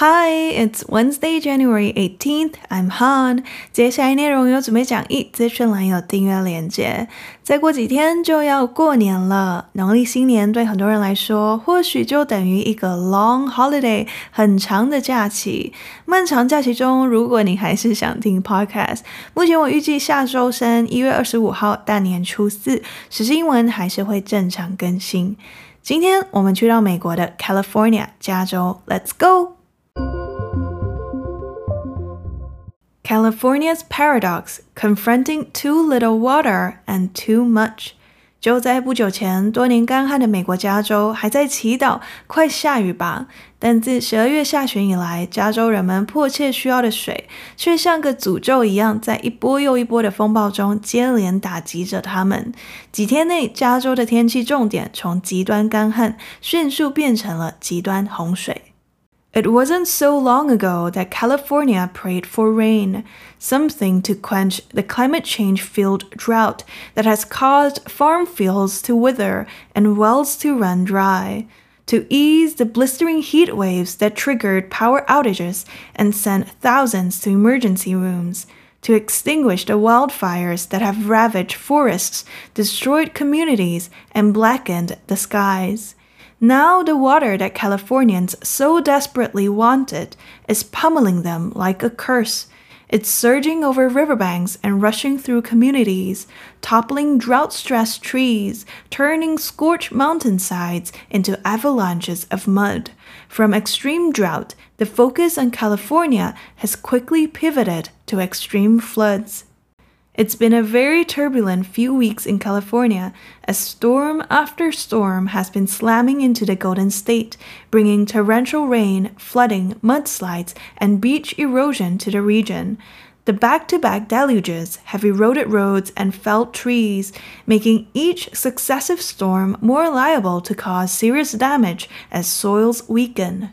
Hi, it's Wednesday, January 18th. I'm Han. 接下来内容有准备讲义，资讯栏有订阅链接。再过几天就要过年了，农历新年对很多人来说，或许就等于一个 long holiday，很长的假期。漫长假期中，如果你还是想听 podcast，目前我预计下周三一月二十五号大年初四，时事英文还是会正常更新。今天我们去到美国的 California 加州，Let's go! California's paradox: confronting too little water and too much。就在不久前，多年干旱的美国加州还在祈祷快下雨吧。但自十二月下旬以来，加州人们迫切需要的水，却像个诅咒一样，在一波又一波的风暴中接连打击着他们。几天内，加州的天气重点从极端干旱迅速变成了极端洪水。It wasn't so long ago that California prayed for rain, something to quench the climate change-fueled drought that has caused farm fields to wither and wells to run dry, to ease the blistering heat waves that triggered power outages and sent thousands to emergency rooms, to extinguish the wildfires that have ravaged forests, destroyed communities, and blackened the skies. Now the water that Californians so desperately wanted is pummeling them like a curse. It's surging over riverbanks and rushing through communities, toppling drought-stressed trees, turning scorched mountainsides into avalanches of mud. From extreme drought, the focus on California has quickly pivoted to extreme floods. It's been a very turbulent few weeks in California as storm after storm has been slamming into the Golden State, bringing torrential rain, flooding, mudslides, and beach erosion to the region. The back to back deluges have eroded roads and felled trees, making each successive storm more liable to cause serious damage as soils weaken.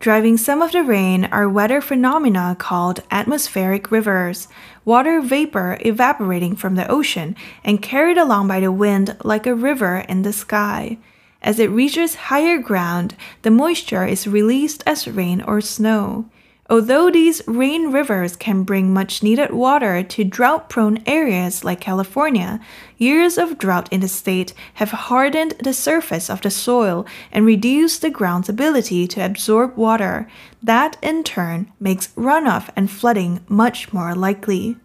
Driving some of the rain are weather phenomena called atmospheric rivers, water vapor evaporating from the ocean and carried along by the wind like a river in the sky. As it reaches higher ground, the moisture is released as rain or snow. Although these rain rivers can bring much needed water to drought prone areas like California, years of drought in the state have hardened the surface of the soil and reduced the ground's ability to absorb water. That, in turn, makes runoff and flooding much more likely.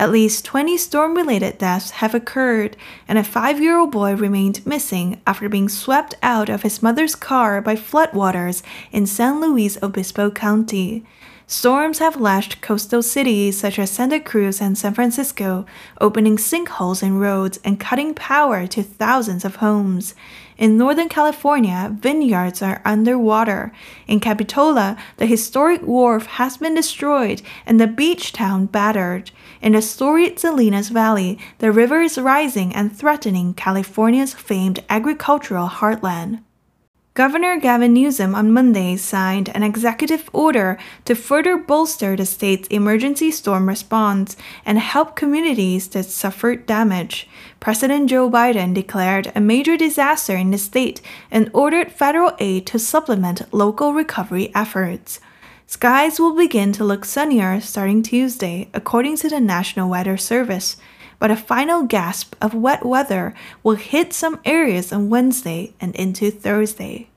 At least 20 storm related deaths have occurred, and a five year old boy remained missing after being swept out of his mother's car by floodwaters in San Luis Obispo County. Storms have lashed coastal cities such as Santa Cruz and San Francisco, opening sinkholes in roads and cutting power to thousands of homes. In Northern California, vineyards are underwater. In Capitola, the historic wharf has been destroyed and the beach town battered. In the storied Salinas Valley, the river is rising and threatening California's famed agricultural heartland. Governor Gavin Newsom on Monday signed an executive order to further bolster the state's emergency storm response and help communities that suffered damage. President Joe Biden declared a major disaster in the state and ordered federal aid to supplement local recovery efforts. Skies will begin to look sunnier starting Tuesday, according to the National Weather Service but a final gasp of wet weather will hit some areas on Wednesday and into Thursday.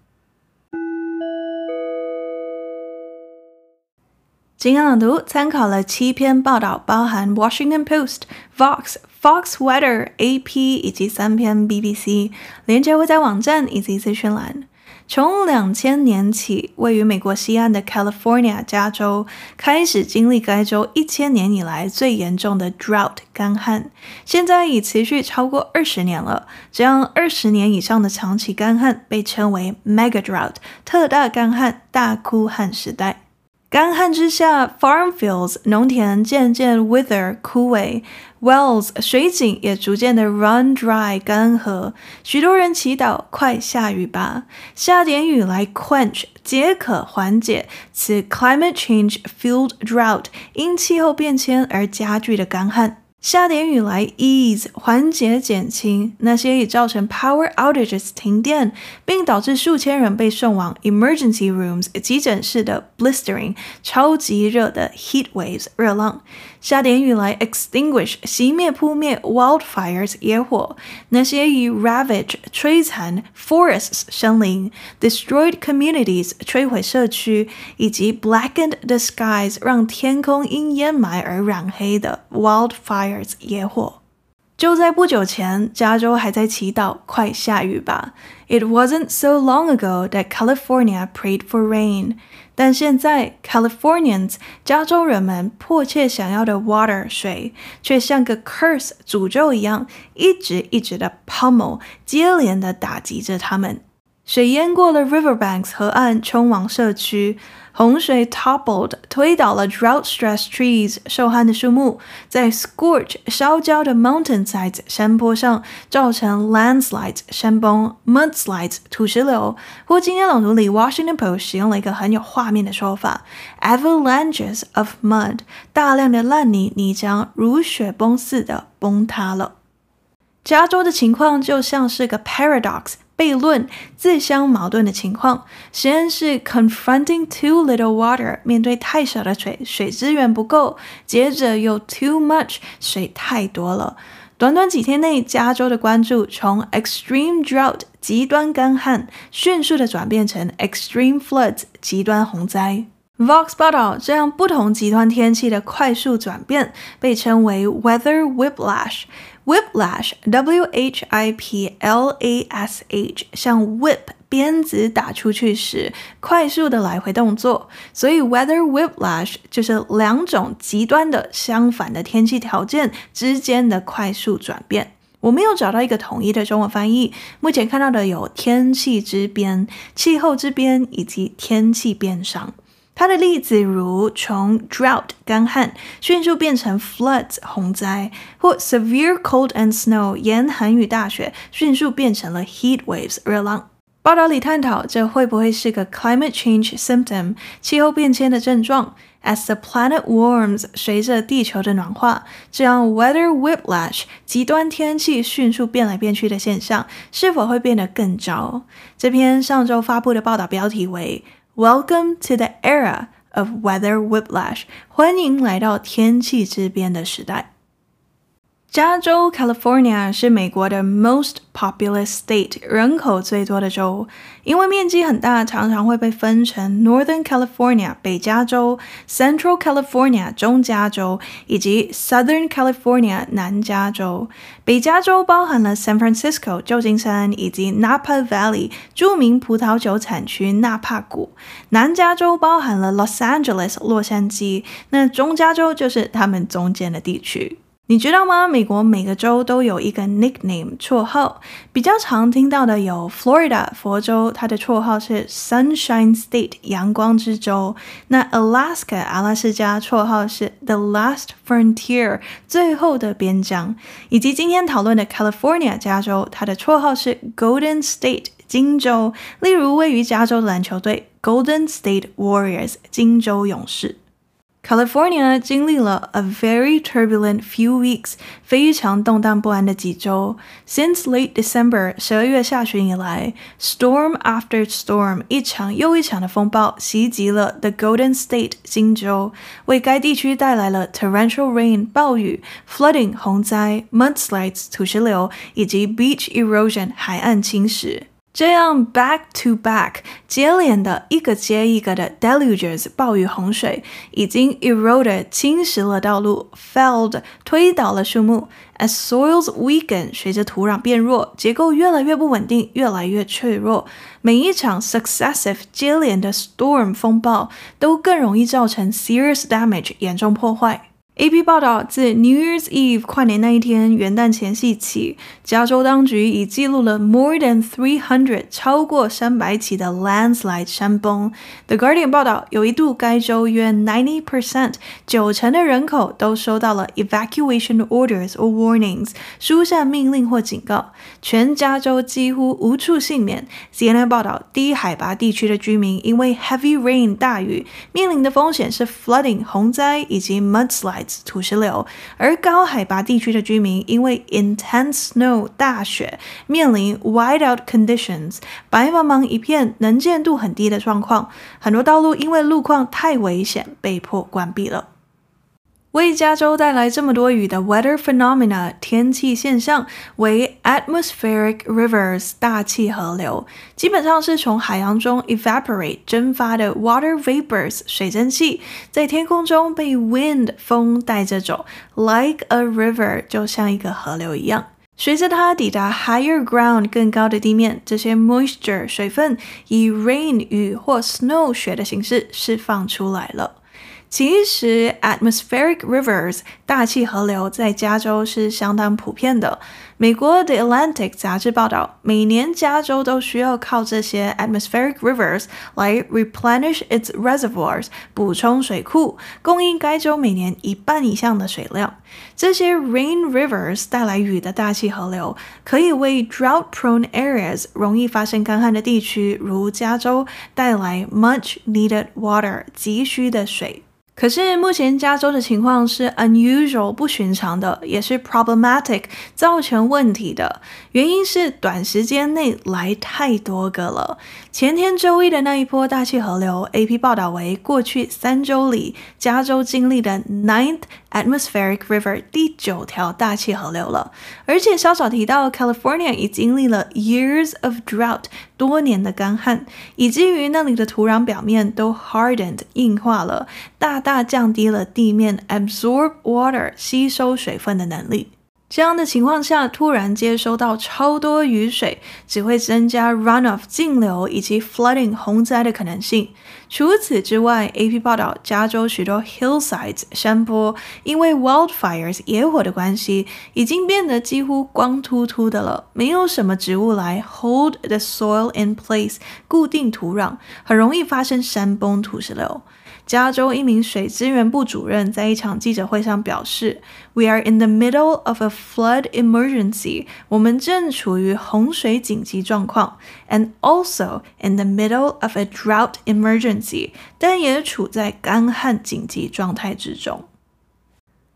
今天朗读参考了七篇报道，包含 Washington Post、Vox、Fox Weather、AP 以及三篇 BBC，连结会在网站以及资讯栏。 从两千年起，位于美国西岸的 California 加州开始经历该州一千年以来最严重的 drought 干旱，现在已持续超过二十年了。这样二十年以上的长期干旱被称为 mega drought 特大干旱、大枯旱时代。干旱之下，farm fields 农田渐渐 wither 枯萎，wells 水井也逐渐的 run dry 干涸。许多人祈祷快下雨吧，下点雨来 quench 解渴缓解此 climate change fueled drought 因气候变迁而加剧的干旱。下点雨来，ease 缓解减轻那些已造成 power outages 停电，并导致数千人被送往 emergency rooms 急诊室的 blistering 超级热的 heat waves 热浪。下点雨来，extinguish 熄灭扑灭 wildfires 野火，那些已 ravage 摧残 forests 森林，destroyed communities 摧毁社区，以及 blackened the skies 让天空因烟霾而染黑的 wildfires 野火。就在不久前，加州还在祈祷快下雨吧。It wasn't so long ago that California prayed for rain. 但现在，Californians 加州人们迫切想要的 water 水，却像个 curse 诅咒一样，一直一直的 pummel 接连的打击着他们。水淹过了 riverbanks 河岸，冲往社区。洪水 toppled 推倒了 drought-stressed trees 受旱的树木，在 scorch 烧焦的 mountainsides 山坡上造成 landslides 山崩，mudslides 土石流。不过今天朗读里 Washington Post 使用了一个很有画面的说法，avalanches of mud 大量的烂泥泥浆如雪崩似的崩塌了。加州的情况就像是个 paradox。悖论、自相矛盾的情况。实验是 confronting too little water，面对太少的水，水资源不够；接着又 too much，水太多了。短短几天内，加州的关注从 extreme drought 极端干旱，迅速的转变成 extreme floods 极端洪灾。Vox 报道，这样不同极端天气的快速转变被称为 weather whiplash。Whiplash，W H I P L A S H，像 whip 鞭子打出去时快速的来回动作，所以 weather whiplash 就是两种极端的相反的天气条件之间的快速转变。我没有找到一个统一的中文翻译，目前看到的有天气之边、气候之边以及天气边上。它的例子如从 drought 干旱迅速变成 floods 洪灾，或 severe cold and snow 严寒与大雪迅速变成了 heat waves 热浪。报道里探讨这会不会是个 climate change symptom 气候变迁的症状？As the planet warms，随着地球的暖化，这样 weather whiplash 极端天气迅速变来变去的现象是否会变得更糟？这篇上周发布的报道标题为。Welcome to the era of weather whiplash。欢迎来到天气之边的时代。加州 （California） 是美国的 most populous state，人口最多的州。因为面积很大，常常会被分成 Northern California（ 北加州）、Central California（ 中加州）以及 Southern California（ 南加州）。北加州包含了 San Francisco（ 旧金山）以及 Napa Valley（ 著名葡萄酒产区纳帕谷）。南加州包含了 Los Angeles（ 洛杉矶）。那中加州就是他们中间的地区。你知道吗？美国每个州都有一个 nickname 绰号，比较常听到的有 Florida 佛州，它的绰号是 Sunshine State 阳光之州。那 Alaska 阿拉斯加绰号是 The Last Frontier 最后的边疆，以及今天讨论的 California 加州，它的绰号是 Golden State 金州。例如位于加州的篮球队 Golden State Warriors 金州勇士。California 经历了 a very turbulent few weeks，非常动荡不安的几周。Since late December，十二月下旬以来，storm after storm，一场又一场的风暴袭击了 the Golden State 金州，为该地区带来了 torrential rain 暴雨、flooding 洪灾、mudslides 土石流以及 beach erosion 海岸侵蚀。 这样 back to back 接连的一个接一个的 deluges 暴雨洪水，已经 eroded 侵蚀了道路，felled 推倒了树木，as soils weaken 随着土壤变弱，结构越来越不稳定，越来越脆弱。每一场 successive 接连的 storm 风暴都更容易造成 serious damage 严重破坏。AP 报道，自 New Year's Eve 跨年那一天，元旦前夕起，加州当局已记录了 more than three hundred 超过三百起的 landslide 山崩。The Guardian 报道，有一度该州约 ninety percent 九成的人口都收到了 evacuation orders or warnings 疏散命令或警告，全加州几乎无处幸免。CNN 报道，低海拔地区的居民因为 heavy rain 大雨面临的风险是 flooding 洪灾以及 mudslide 土石流，而高海拔地区的居民因为 intense snow 大雪，面临 wide out conditions 白茫茫一片，能见度很低的状况，很多道路因为路况太危险，被迫关闭了。为加州带来这么多雨的 weather phenomena 天气现象为 atmospheric rivers 大气河流，基本上是从海洋中 evaporate 蒸发的 water vapors 水蒸气，在天空中被 wind 风带着走，like a river 就像一个河流一样。随着它抵达 higher ground 更高的地面，这些 moisture 水分以 rain 雨或 snow 雪的形式释放出来了。其实，atmospheric rivers 大气河流在加州是相当普遍的。美国 The Atlantic 杂志报道，每年加州都需要靠这些 atmospheric rivers 来 replenish its reservoirs 补充水库，供应该州每年一半以上的水量。这些 rain rivers 带来雨的大气河流，可以为 drought-prone areas 容易发生干旱的地区，如加州带来 much needed water 急需的水。可是目前加州的情况是 unusual 不寻常的，也是 problematic 造成问题的。原因是短时间内来太多个了。前天周一的那一波大气河流，AP 报道为过去三周里加州经历的 ninth atmospheric river 第九条大气河流了。而且稍早提到 California 已经历了 years of drought 多年的干旱，以至于那里的土壤表面都 hardened 硬化了，大大降低了地面 absorb water 吸收水分的能力。这样的情况下，突然接收到超多雨水，只会增加 runoff 径流以及 flooding 洪灾的可能性。除此之外，AP 报道，加州许多 hillsides 山坡因为 wildfires 野火的关系，已经变得几乎光秃秃的了，没有什么植物来 hold the soil in place 固定土壤，很容易发生山崩土石流。加州一名水资源部主任在一场记者会上表示：“We are in the middle of a flood emergency。我们正处于洪水紧急状况，and also in the middle of a drought emergency。但也处在干旱紧急状态之中。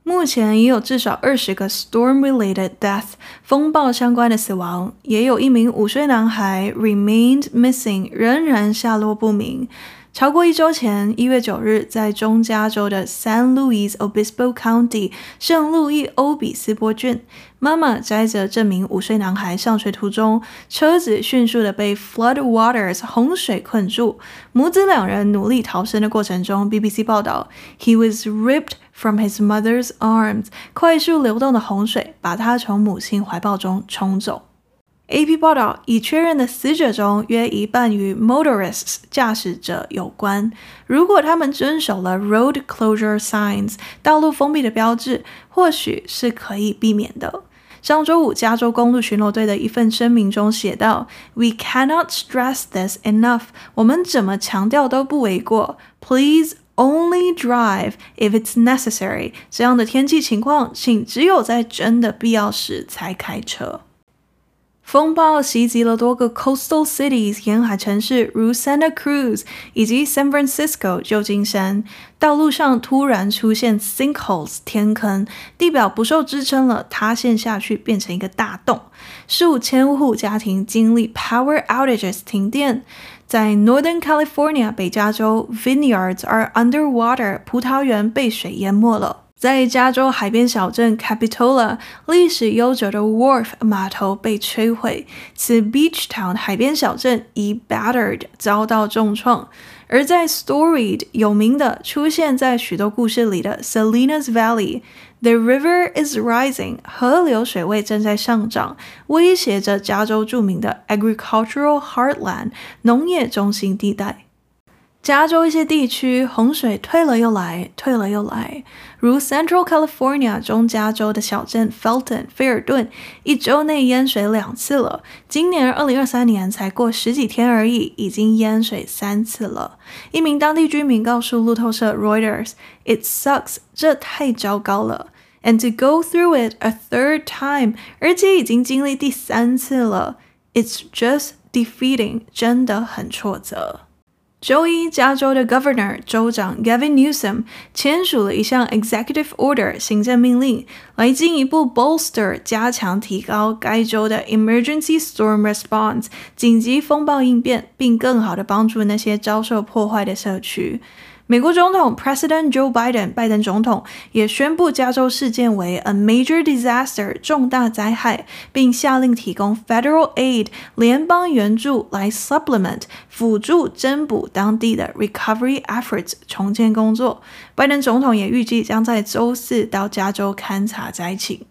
目前已有至少二十个 storm-related death 风暴相关的死亡，也有一名五岁男孩 remained missing，仍然下落不明。”超过一周前，一月九日，在中加州的 San Luis Obispo County 圣路易欧比斯波郡，妈妈载着这名五岁男孩上学途中，车子迅速的被 flood waters 洪水困住。母子两人努力逃生的过程中，BBC 报道，He was ripped from his mother's arms，快速流动的洪水把他从母亲怀抱中冲走。AP 报道已确认的死者中，约一半与 motorists 驾驶者有关。如果他们遵守了 road closure signs 道路封闭的标志，或许是可以避免的。上周五，加州公路巡逻队的一份声明中写道：“We cannot stress this enough。我们怎么强调都不为过。Please only drive if it's necessary。这样的天气情况，请只有在真的必要时才开车。”风暴袭击了多个 coastal cities 沿海城市，如 Santa Cruz 以及 San Francisco 旧金山。道路上突然出现 sinkholes 天坑，地表不受支撑了，塌陷下去，变成一个大洞。数千户家庭经历 power outages 停电。在 Northern California 北加州，vineyards are underwater 葡萄园被水淹没了。在加州海边小镇 Capitola，历史悠久的 Wharf 码头被摧毁。此 Beach Town 海边小镇已 battered 遭到重创。而在 Storied 有名的出现在许多故事里的 Salinas Valley，The river is rising，河流水位正在上涨，威胁着加州著名的 Agricultural Heartland 农业中心地带。加州一些地区洪水退了又来，退了又来，如 Central California 中加州的小镇 Felton 菲尔顿，一周内淹水两次了。今年二零二三年才过十几天而已，已经淹水三次了。一名当地居民告诉路透社 Reuters：“It sucks，这太糟糕了。And to go through it a third time，而且已经经历第三次了，It's just defeating，真的很挫折。”周一，加州的 Governor 州长 Gavin Newsom 签署了一项 Executive Order 行政命令，来进一步 bolster 加强提高该州的 Emergency Storm Response 紧急风暴应变，并更好地帮助那些遭受破坏的社区。美国总统 President Joe Biden 拜登总统也宣布加州事件为 a major disaster 重大灾害，并下令提供 federal aid 联邦援助来 supplement 辅助增补当地的 recovery efforts 重建工作。拜登总统也预计将在周四到加州勘察灾情。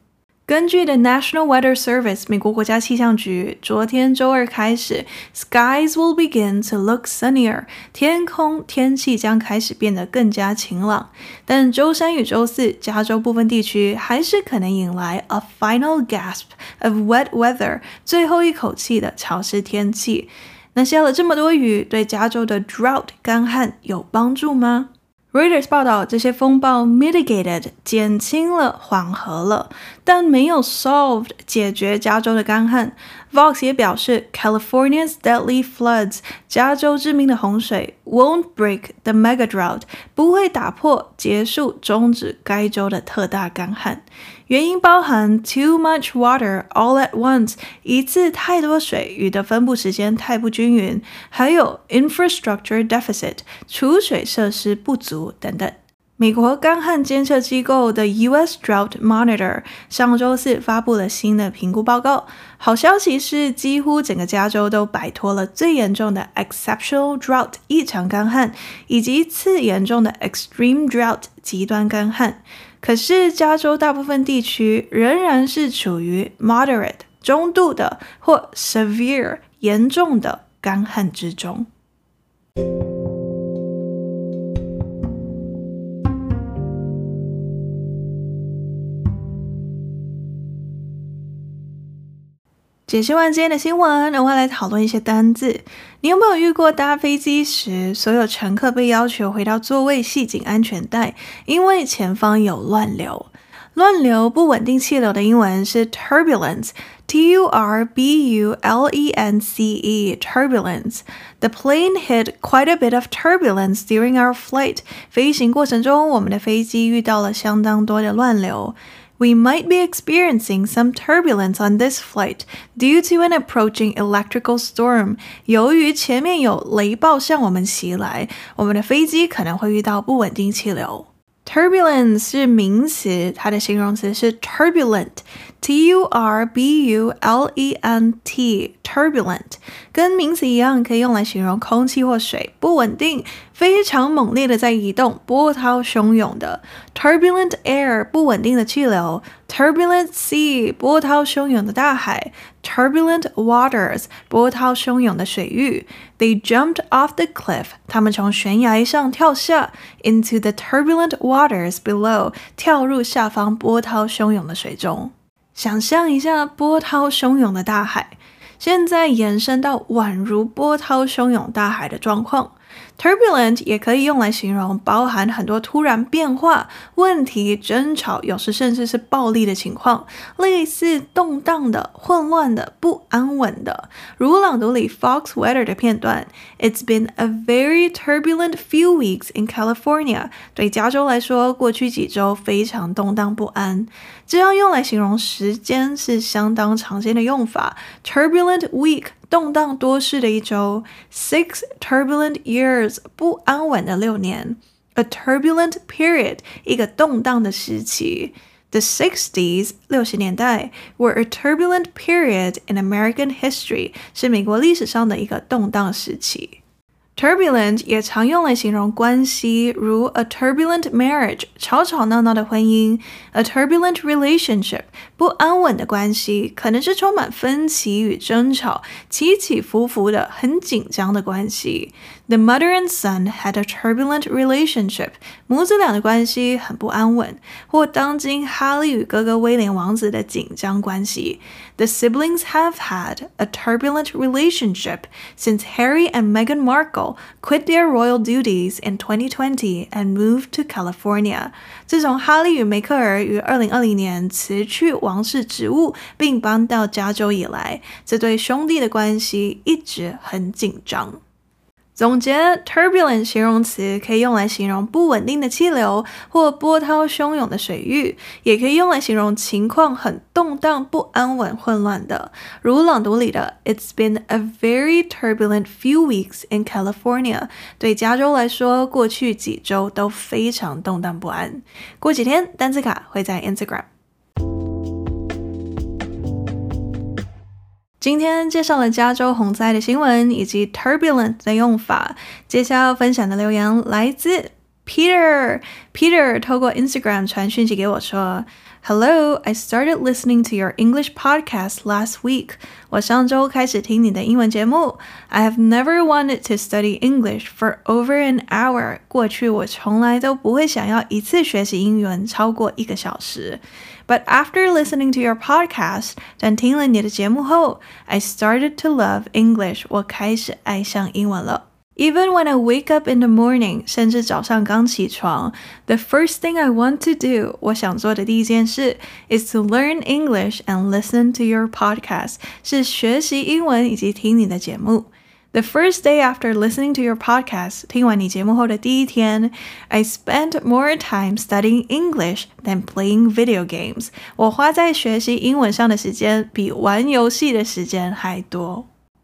根据 The National Weather Service 美国国家气象局，昨天周二开始，skies will begin to look sunnier，天空天气将开始变得更加晴朗。但周三与周四，加州部分地区还是可能迎来 a final gasp of wet weather，最后一口气的潮湿天气。那下了这么多雨，对加州的 drought 干旱有帮助吗？Reuters 报道，这些风暴 mitigated 减轻了、缓和了，但没有 solved 解决加州的干旱。Vox 也表示，California's deadly floods 加州致命的洪水 won't break the mega drought 不会打破、结束、终止该州的特大干旱。原因包含 too much water all at once，一次太多水，雨的分布时间太不均匀，还有 infrastructure deficit，储水设施不足等等。美国干旱监测机构的 U.S. Drought Monitor 上周四发布了新的评估报告。好消息是，几乎整个加州都摆脱了最严重的 exceptional drought 异常干旱，以及次严重的 extreme drought 极端干旱。可是，加州大部分地区仍然是处于 moderate 中度的或 severe 严重的干旱之中。解析完今天的新闻，我们来讨论一些单字。你有没有遇过搭飞机时，所有乘客被要求回到座位系紧安全带，因为前方有乱流？乱流不稳定气流的英文是 turbulence，T U R B U L E N C E，turbulence。The plane hit quite a bit of turbulence during our flight。飞行过程中，我们的飞机遇到了相当多的乱流。We might be experiencing some turbulence on this flight due to an approaching electrical storm。由于前面有雷暴向我们袭来，我们的飞机可能会遇到不稳定气流。Turbulence 是名词，它的形容词是 turbulent，T U R B U L E N T，turbulent，跟名词一样，可以用来形容空气或水不稳定。非常猛烈的在移动，波涛汹涌的 turbulent air 不稳定的气流，turbulent sea 波涛汹涌的大海，turbulent waters 波涛汹涌的水域。They jumped off the cliff，他们从悬崖上跳下，into the turbulent waters below，跳入下方波涛汹涌的水中。 想象一下波涛汹涌的大海，现在延伸到宛如波涛汹涌大海的状况。Turbulent 也可以用来形容包含很多突然变化、问题、争吵，有时甚至是暴力的情况，类似动荡的、混乱的、不安稳的。如朗读里 Fox Weather 的片段：It's been a very turbulent few weeks in California。对加州来说，过去几周非常动荡不安。这样用来形容时间是相当常见的用法：Turbulent week。动荡多事的一周，six turbulent years，不安稳的六年；a turbulent period，一个动荡的时期。The sixties，六十年代，were a turbulent period in American history，是美国历史上的一个动荡时期。Turbulent 也常用来形容关系，如 a turbulent marriage，吵吵闹闹的婚姻；a turbulent relationship， 不安稳的关系，可能是充满分歧与争吵，起起伏伏的，很紧张的关系。The mother and son had a turbulent relationship，母子俩的关系很不安稳，或当今哈利与哥哥威廉王子的紧张关系。The siblings have had a turbulent relationship since Harry and Meghan Markle quit their royal duties in 2020 and moved to California。自从哈利与梅克尔于二零二零年辞去 王室职务并搬到加州以来，这对兄弟的关系一直很紧张。总结，turbulent 形容词可以用来形容不稳定的气流或波涛汹涌的水域，也可以用来形容情况很动荡、不安稳、混乱的。如朗读里的，It's been a very turbulent few weeks in California。对加州来说，过去几周都非常动荡不安。过几天，单词卡会在 Instagram。今天介绍了加州洪灾的新闻以及 turbulent 的用法。接下来要分享的留言来自 Peter。Peter 透过 Instagram 传讯息给我说 ：“Hello, I started listening to your English podcast last week。我上周开始听你的英文节目。I have never wanted to study English for over an hour。过去我从来都不会想要一次学习英文超过一个小时。” But after listening to your podcast，但听了你的节目后，I started to love English。我开始爱上英文了。 Even when I wake up in the morning，甚至早上刚起床，the first thing I want to do，我想做的第一件事，is to learn English and listen to your podcast，是学习英文以及听你的节目。The first day after listening to your podcast，听完你节目后的第一天，I spent more time studying English than playing video games。我花在学习英文上的时间比玩游戏的时间还多。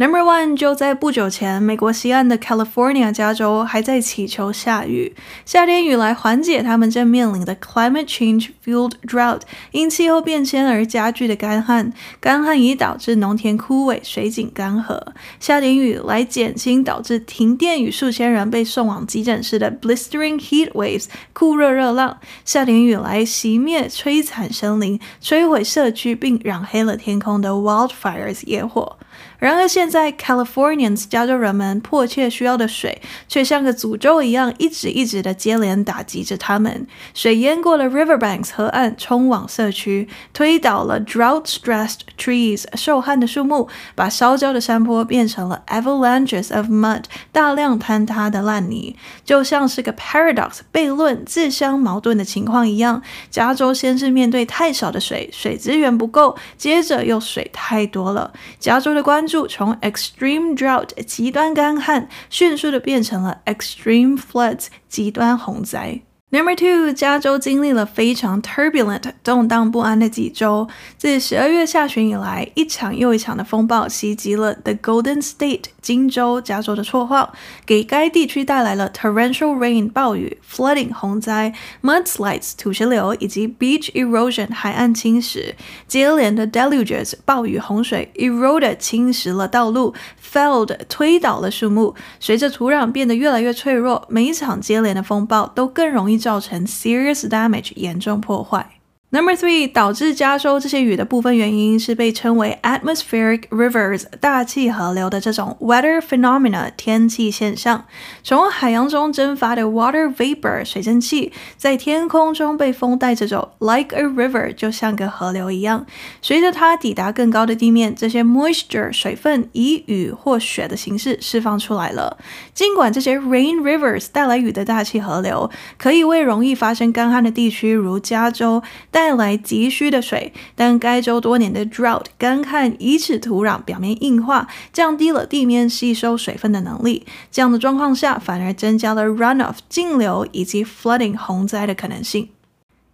Number one，就在不久前，美国西岸的 California 加州还在祈求下雨，下点雨来缓解他们正面临的 climate change-fueled drought，因气候变迁而加剧的干旱。干旱已导致农田枯萎、水井干涸，下点雨来减轻导致停电与数千人被送往急诊室的 blistering heat waves 酷热热浪。下点雨来熄灭摧残森林、摧毁社区并染黑了天空的 wildfires 野火。然而，现在 Californians 加州人们迫切需要的水，却像个诅咒一样，一直一直的接连打击着他们。水淹过了 Riverbanks 河岸，冲往社区，推倒了 drought-stressed trees 受旱的树木，把烧焦的山坡变成了 avalanches of mud 大量坍塌的烂泥，就像是个 paradox 悖论、自相矛盾的情况一样。加州先是面对太少的水，水资源不够，接着又水太多了。加州的关从 extreme drought 极端干旱，迅速的变成了 extreme floods 极端洪灾。Number two，加州经历了非常 turbulent 动荡不安的几周。自十二月下旬以来，一场又一场的风暴袭击了 The Golden State 金州，加州的绰号，给该地区带来了 torrential rain 暴雨、flooding 洪灾、mudslides 土石流以及 beach erosion 海岸侵蚀。接连的 deluges 暴雨洪水 eroded 侵蚀了道路，felled 推倒了树木。随着土壤变得越来越脆弱，每一场接连的风暴都更容易。造成 serious damage 严重破坏。Number three，导致加州这些雨的部分原因是被称为 atmospheric rivers 大气河流的这种 weather phenomena 天气现象。从海洋中蒸发的 water vapor 水蒸气在天空中被风带着走，like a river 就像个河流一样。随着它抵达更高的地面，这些 moisture 水分以雨或雪的形式释放出来了。尽管这些 rain rivers 带来雨的大气河流可以为容易发生干旱的地区如加州，带来急需的水，但该州多年的 drought 干旱，以使土壤表面硬化，降低了地面吸收水分的能力。这样的状况下，反而增加了 runoff 径流以及 flooding 洪灾的可能性。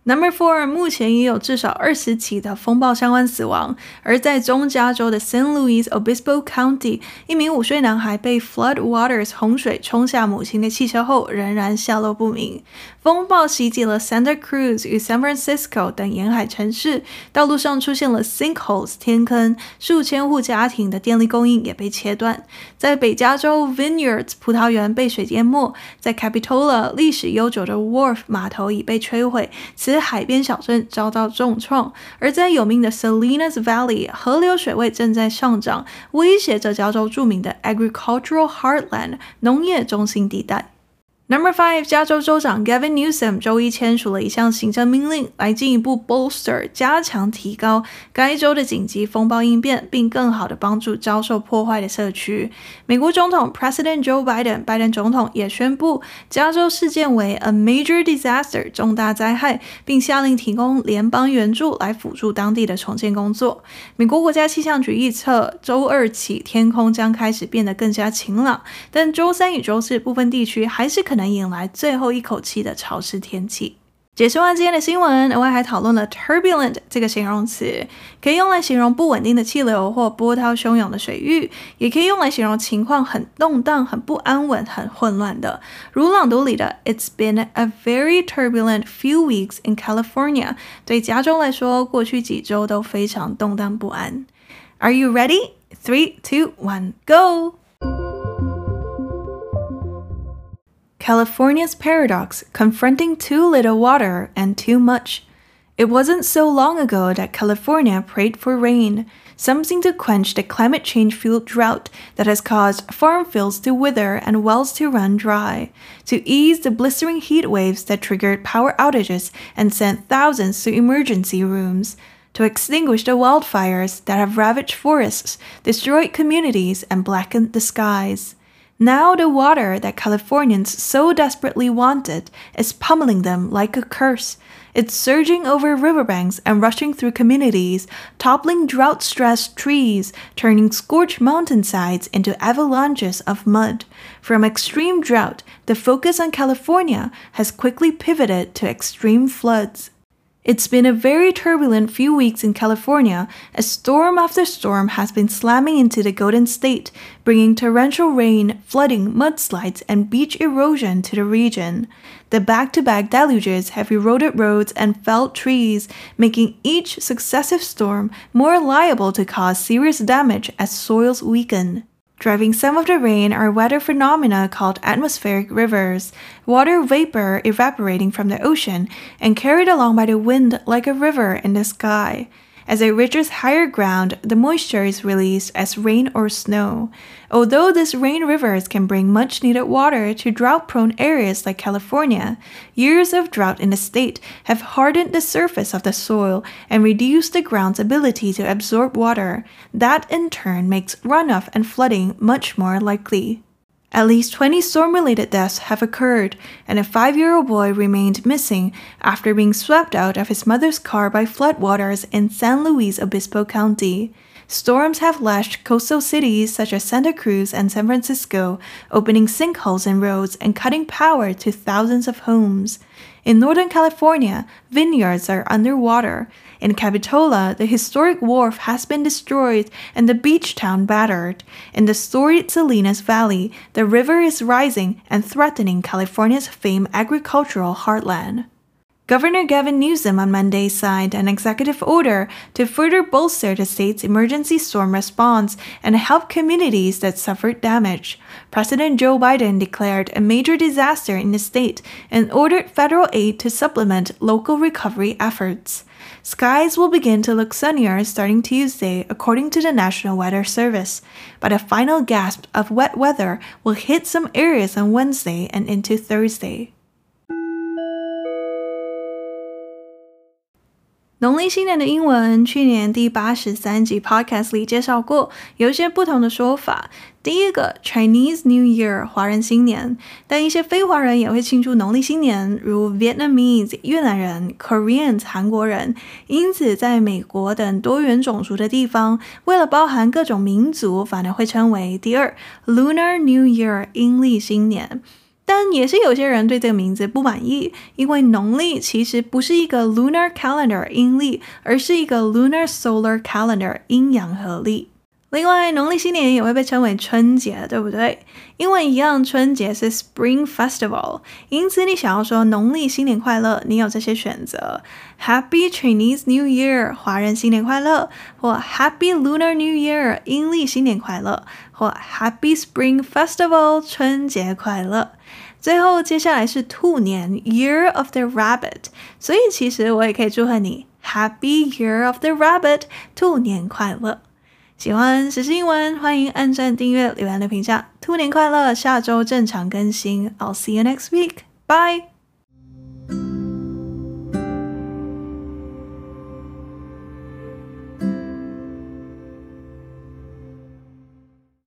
Number four，目前已有至少二十起的风暴相关死亡。而在中加州的 San Luis Obispo County，一名五岁男孩被 flood waters 洪水冲下母亲的汽车后，仍然下落不明。风暴袭击了 Santa Cruz 与 San Francisco 等沿海城市，道路上出现了 sinkholes 天坑，数千户家庭的电力供应也被切断。在北加州 Vineyards 葡萄园被水淹没，在 Capitola 历史悠久的 Wharf 码头已被摧毁，此海边小镇遭到重创。而在有名的 Salinas Valley，河流水位正在上涨，威胁着加州著名的 agricultural heartland 农业中心地带。Number five，加州州长 Gavin Newsom 周一签署了一项行政命令，来进一步 bolster 加强提高该州的紧急风暴应变，并更好地帮助遭受破坏的社区。美国总统 President Joe Biden 拜登总统也宣布加州事件为 a major disaster 重大灾害，并下令提供联邦援助来辅助当地的重建工作。美国国家气象局预测，周二起天空将开始变得更加晴朗，但周三与周四部分地区还是可能迎来最后一口气的潮湿天气。解释完今天的新闻，额外还讨论了 turbulent 这个形容词，可以用来形容不稳定的气流或波涛汹涌的水域，也可以用来形容情况很动荡、很不安稳、很混乱的。如朗读里的 It's been a very turbulent few weeks in California。对加州来说，过去几周都非常动荡不安。Are you ready? Three, two, one, go! California's paradox, confronting too little water and too much. It wasn't so long ago that California prayed for rain, something to quench the climate change fueled drought that has caused farm fields to wither and wells to run dry, to ease the blistering heat waves that triggered power outages and sent thousands to emergency rooms, to extinguish the wildfires that have ravaged forests, destroyed communities, and blackened the skies. Now the water that Californians so desperately wanted is pummeling them like a curse. It's surging over riverbanks and rushing through communities, toppling drought-stressed trees, turning scorched mountainsides into avalanches of mud. From extreme drought, the focus on California has quickly pivoted to extreme floods. It's been a very turbulent few weeks in California as storm after storm has been slamming into the Golden State, bringing torrential rain, flooding, mudslides, and beach erosion to the region. The back to back deluges have eroded roads and felled trees, making each successive storm more liable to cause serious damage as soils weaken. Driving some of the rain are weather phenomena called atmospheric rivers, water vapor evaporating from the ocean and carried along by the wind like a river in the sky. As it reaches higher ground, the moisture is released as rain or snow. Although these rain rivers can bring much needed water to drought prone areas like California, years of drought in the state have hardened the surface of the soil and reduced the ground's ability to absorb water. That in turn makes runoff and flooding much more likely. At least 20 storm related deaths have occurred, and a five year old boy remained missing after being swept out of his mother's car by floodwaters in San Luis Obispo County. Storms have lashed coastal cities such as Santa Cruz and San Francisco, opening sinkholes in roads and cutting power to thousands of homes. In Northern California, vineyards are underwater. In Capitola, the historic wharf has been destroyed and the beach town battered. In the storied Salinas Valley, the river is rising and threatening California's famed agricultural heartland. Governor Gavin Newsom on Monday signed an executive order to further bolster the state's emergency storm response and help communities that suffered damage. President Joe Biden declared a major disaster in the state and ordered federal aid to supplement local recovery efforts. Skies will begin to look sunnier starting Tuesday, according to the National Weather Service, but a final gasp of wet weather will hit some areas on Wednesday and into Thursday. 农历新年的英文，去年第八十三集 Podcast 里介绍过，有一些不同的说法。第一个 Chinese New Year 华人新年，但一些非华人也会庆祝农历新年，如 Vietnamese 越南人、Koreans 韩国人。因此，在美国等多元种族的地方，为了包含各种民族，反而会称为第二 Lunar New Year 阴历新年。但也是有些人对这个名字不满意，因为农历其实不是一个 lunar calendar 阴历，而是一个 lunar solar calendar 阴阳合历。另外，农历新年也会被称为春节，对不对？因为一样，春节是 Spring Festival，因此你想要说农历新年快乐，你有这些选择：Happy Chinese New Year，华人新年快乐；或 Happy Lunar New Year，阴历新年快乐；或 Happy Spring Festival，春节快乐。最后，接下来是兔年 Year of the Rabbit，所以其实我也可以祝贺你 Happy Year of the Rabbit，兔年快乐。喜欢时事英文，欢迎按赞、订阅、留言的评价。兔年快乐！下周正常更新。I'll see you next week. Bye.